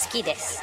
好きです。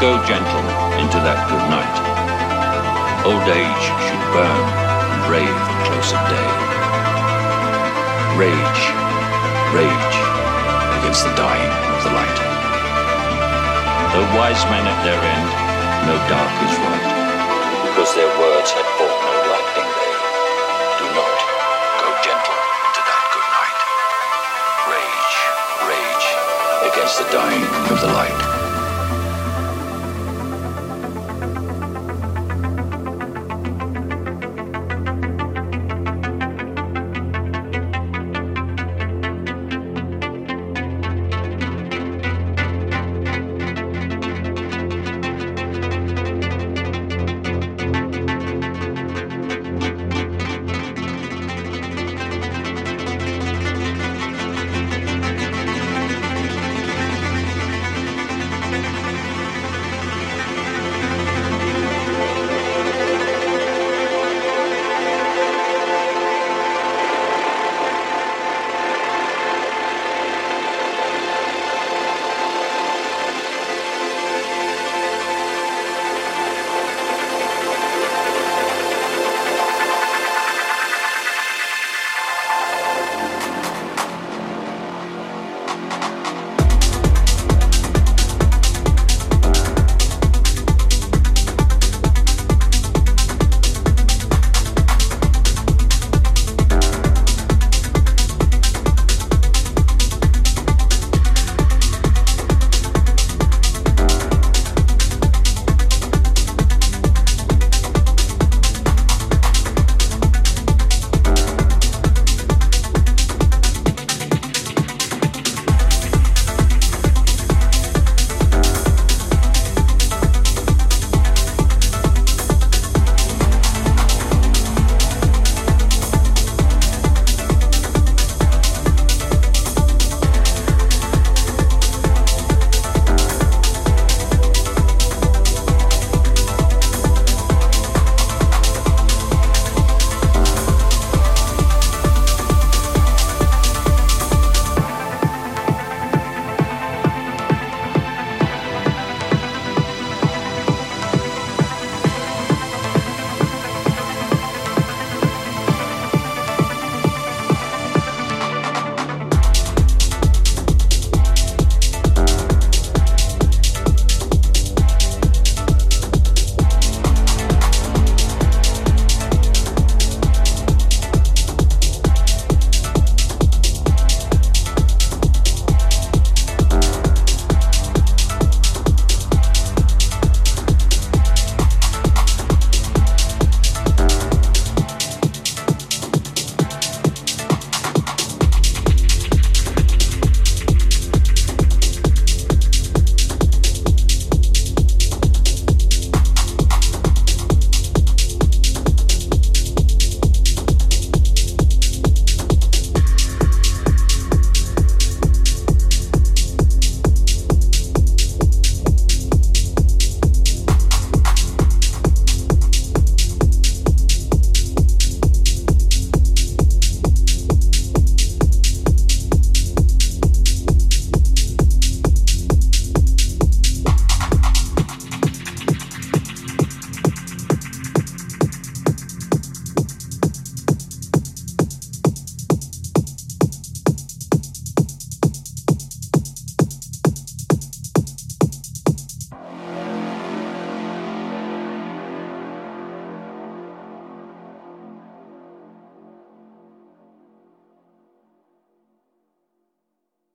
Go gentle into that good night. Old age should burn and rave at close of day. Rage, rage against the dying of the light. Though wise men at their end, no dark is right, because their words had fought no lightning they. Do not go gentle into that good night. Rage, rage against the dying of the light.